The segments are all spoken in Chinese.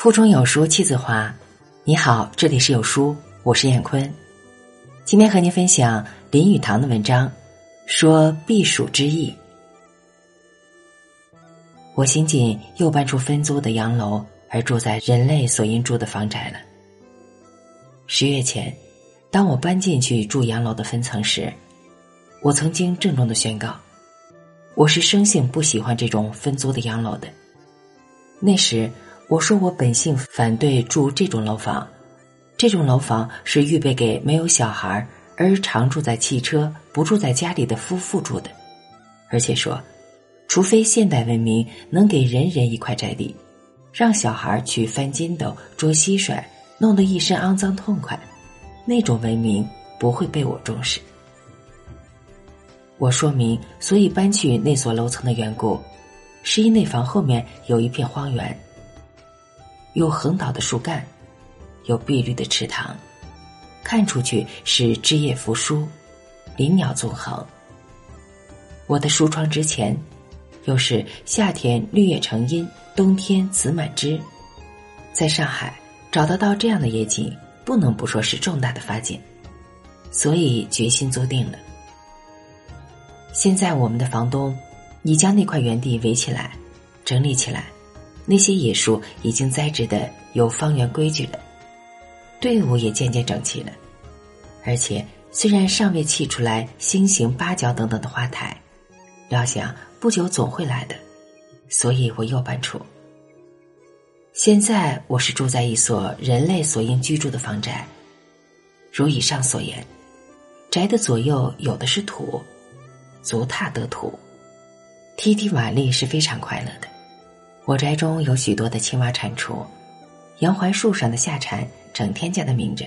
腹中有书气自华。你好，这里是有书，我是燕坤。今天和您分享林语堂的文章，说避暑之意。我新近又搬出分租的洋楼，而住在人类所应住的房宅了。十月前，当我搬进去住洋楼的分层时，我曾经郑重的宣告，我是生性不喜欢这种分租的洋楼的。那时。我说我本性反对住这种楼房，这种楼房是预备给没有小孩而常住在汽车不住在家里的夫妇住的，而且说，除非现代文明能给人人一块宅地，让小孩去翻筋斗、捉蟋蟀，弄得一身肮脏痛快，那种文明不会被我重视。我说明，所以搬去那所楼层的缘故，是因那房后面有一片荒原。有横倒的树干，有碧绿的池塘，看出去是枝叶扶疏，林鸟纵横。我的书窗之前，又是夏天绿叶成荫，冬天紫满枝。在上海找得到这样的夜景，不能不说是重大的发现，所以决心做定了。现在我们的房东，你将那块园地围起来，整理起来。那些野树已经栽植的有方圆规矩了，队伍也渐渐整齐了，而且虽然尚未砌出来星形、八角等等的花台，料想不久总会来的，所以我又搬出。现在我是住在一所人类所应居住的房宅，如以上所言，宅的左右有的是土，足踏得土，踢踢瓦砾是非常快乐的。我宅中有许多的青蛙蟾蜍，杨槐树上的夏蝉整天叫的鸣着，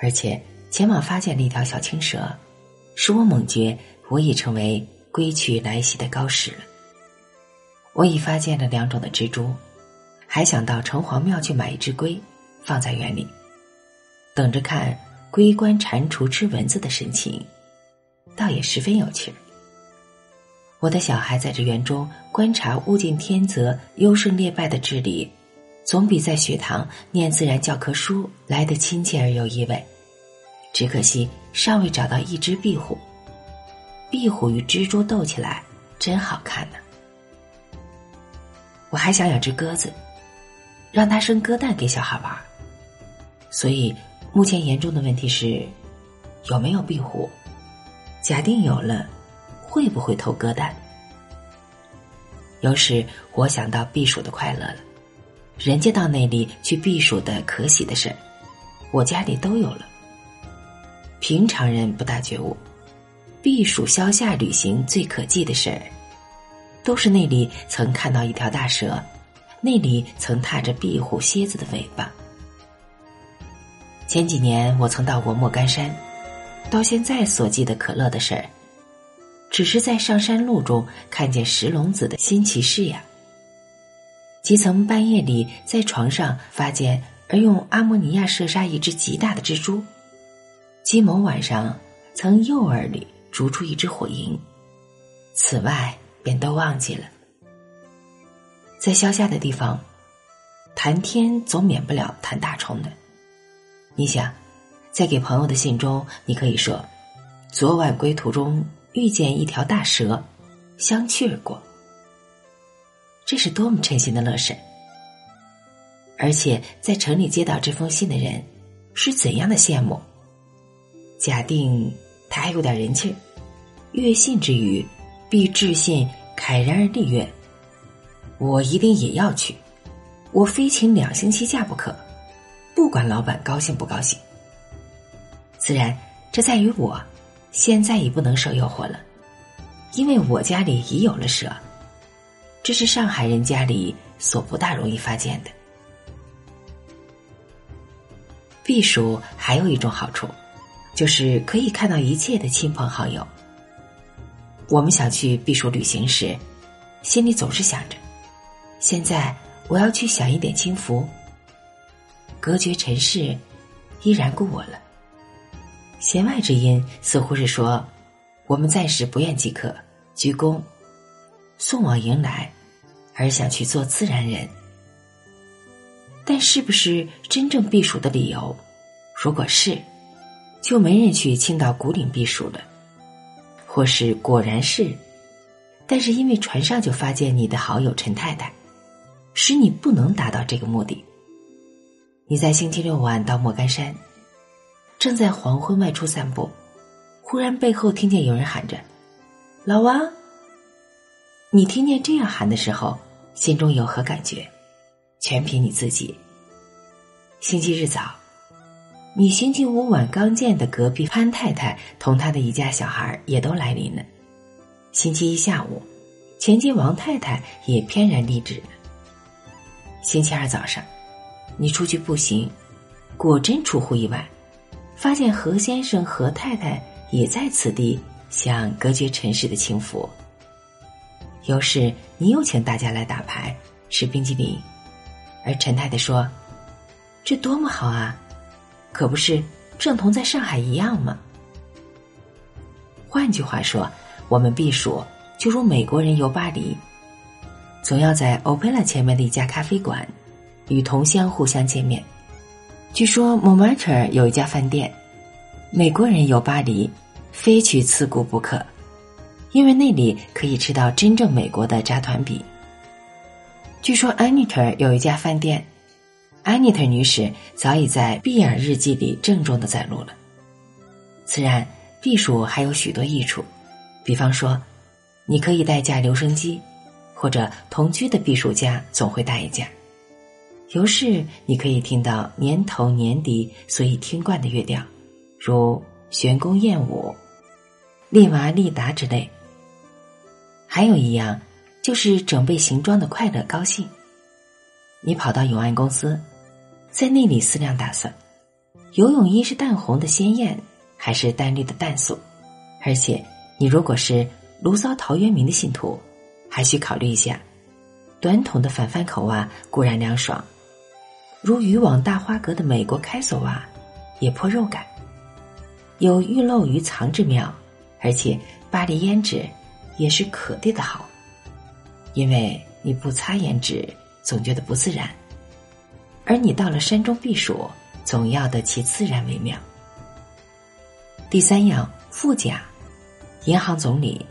而且前往发现了一条小青蛇，使我猛觉我已成为归去来袭的高士了。我已发现了两种的蜘蛛，还想到城隍庙去买一只龟，放在园里，等着看龟观蟾蜍吃蚊子的神情，倒也十分有趣儿。我的小孩在这园中观察物竞天择、优胜劣败的治理，总比在学堂念自然教科书来得亲切而有意味。只可惜尚未找到一只壁虎。壁虎与蜘蛛斗起来，真好看呢。我还想养只鸽子，让它生鸽蛋给小孩玩。所以目前严重的问题是，有没有壁虎？假定有了。会不会偷鸽蛋？有时我想到避暑的快乐了，人家到那里去避暑的可喜的事儿，我家里都有了。平常人不大觉悟，避暑消夏旅行最可记的事儿，都是那里曾看到一条大蛇，那里曾踏着壁虎、蝎子的尾巴。前几年我曾到过莫干山，到现在所记的可乐的事儿。只是在上山路中看见石龙子的新奇事呀。即曾半夜里在床上发现，而用阿莫尼亚射杀一只极大的蜘蛛。即某晚上曾诱饵里逐出一只火萤。此外便都忘记了。在消夏的地方，谈天总免不了谈大虫的。你想，在给朋友的信中，你可以说：“昨晚归途中。”遇见一条大蛇，相去而过。这是多么称心的乐事！而且在城里接到这封信的人，是怎样的羡慕？假定他还有点人气，阅信之余，必致信慨然而立曰：“我一定也要去，我非请两星期假不可，不管老板高兴不高兴。”自然，这在于我。现在已不能受诱惑了，因为我家里已有了蛇，这是上海人家里所不大容易发现的。避暑还有一种好处，就是可以看到一切的亲朋好友。我们想去避暑旅行时，心里总是想着：现在我要去享一点清福，隔绝尘世，依然故我了。弦外之音似乎是说，我们暂时不愿即可鞠躬，送往迎来，而想去做自然人。但是不是真正避暑的理由？如果是，就没人去青岛古岭避暑了；或是果然是，但是因为船上就发现你的好友陈太太，使你不能达到这个目的。你在星期六晚到莫干山，正在黄昏外出散步，忽然背后听见有人喊着：“老王。”你听见这样喊的时候，心中有何感觉？全凭你自己。星期日早，你星期五晚刚见的隔壁潘太太同她的一家小孩也都来临了。星期一下午，前街王太太也翩然立止了。星期二早上。你出去步行，果真出乎意外，发现何先生、何太太也在此地享隔绝尘世的清福。有事你又请大家来打牌、吃冰激凌，而陈太太说：“这多么好啊，可不是正同在上海一样吗？”换句话说，我们避暑就如美国人游巴黎，总要在 Opera 前面的一家咖啡馆。与同乡互相见面。据说 Montmartre 有一家饭店，美国人游巴黎，非去此顾不可，因为那里可以吃到真正美国的扎团饼。据说 Anita 有一家饭店，Anita 女士早已在碧尔日记里郑重的载录了。自然，避暑还有许多益处，比方说，你可以带架留声机，或者同居的避暑家总会带一架。由是你可以听到年头年底所以听惯的乐调，如玄宫燕舞、利娃利达之类。还有一样，就是整备行装的快乐高兴。你跑到永安公司，在那里思量打算，游泳衣是淡红的鲜艳，还是淡绿的淡素？而且你如果是卢骚陶渊明的信徒，还需考虑一下，短筒的反翻口袜固然凉爽。如渔网大花格的美国开锁袜，也颇肉感，有欲漏于藏之妙，而且巴黎胭脂也是可地的好，因为你不擦胭脂，总觉得不自然，而你到了山中避暑，总要得其自然为妙。第三样富甲，银行总理，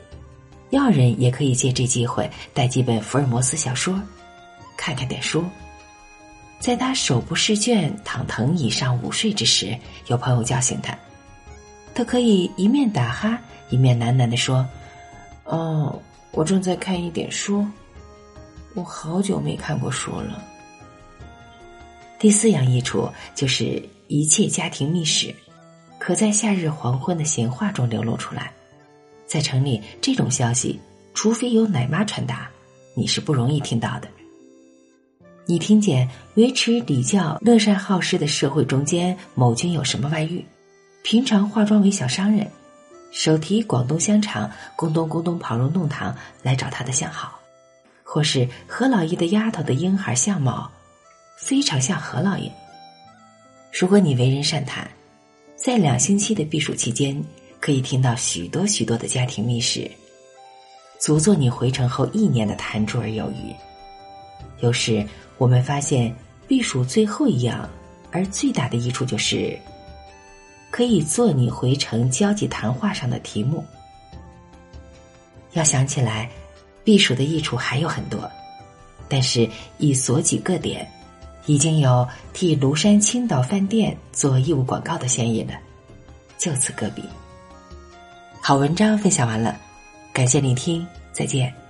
要人也可以借这机会带几本福尔摩斯小说，看看点书。在他手不释卷、躺藤椅上午睡之时，有朋友叫醒他，他可以一面打哈，一面喃喃的说：“哦，我正在看一点书，我好久没看过书了。”第四样益处就是一切家庭秘史，可在夏日黄昏的闲话中流露出来。在城里，这种消息，除非由奶妈传达，你是不容易听到的。你听见维持礼教、乐善好施的社会中间，某君有什么外遇？平常化妆为小商人，手提广东香肠，咕咚咕咚跑入弄堂来找他的相好，或是何老爷的丫头的婴孩相貌，非常像何老爷。如果你为人善谈，在两星期的避暑期间，可以听到许多许多的家庭秘史，足做你回城后一年的谈珠而有余。有时。我们发现避暑最后一样，而最大的益处就是，可以做你回程交际谈话上的题目。要想起来，避暑的益处还有很多，但是以所举个点，已经有替庐山青岛饭店做义务广告的嫌疑了。就此搁笔。好文章分享完了，感谢聆听，再见。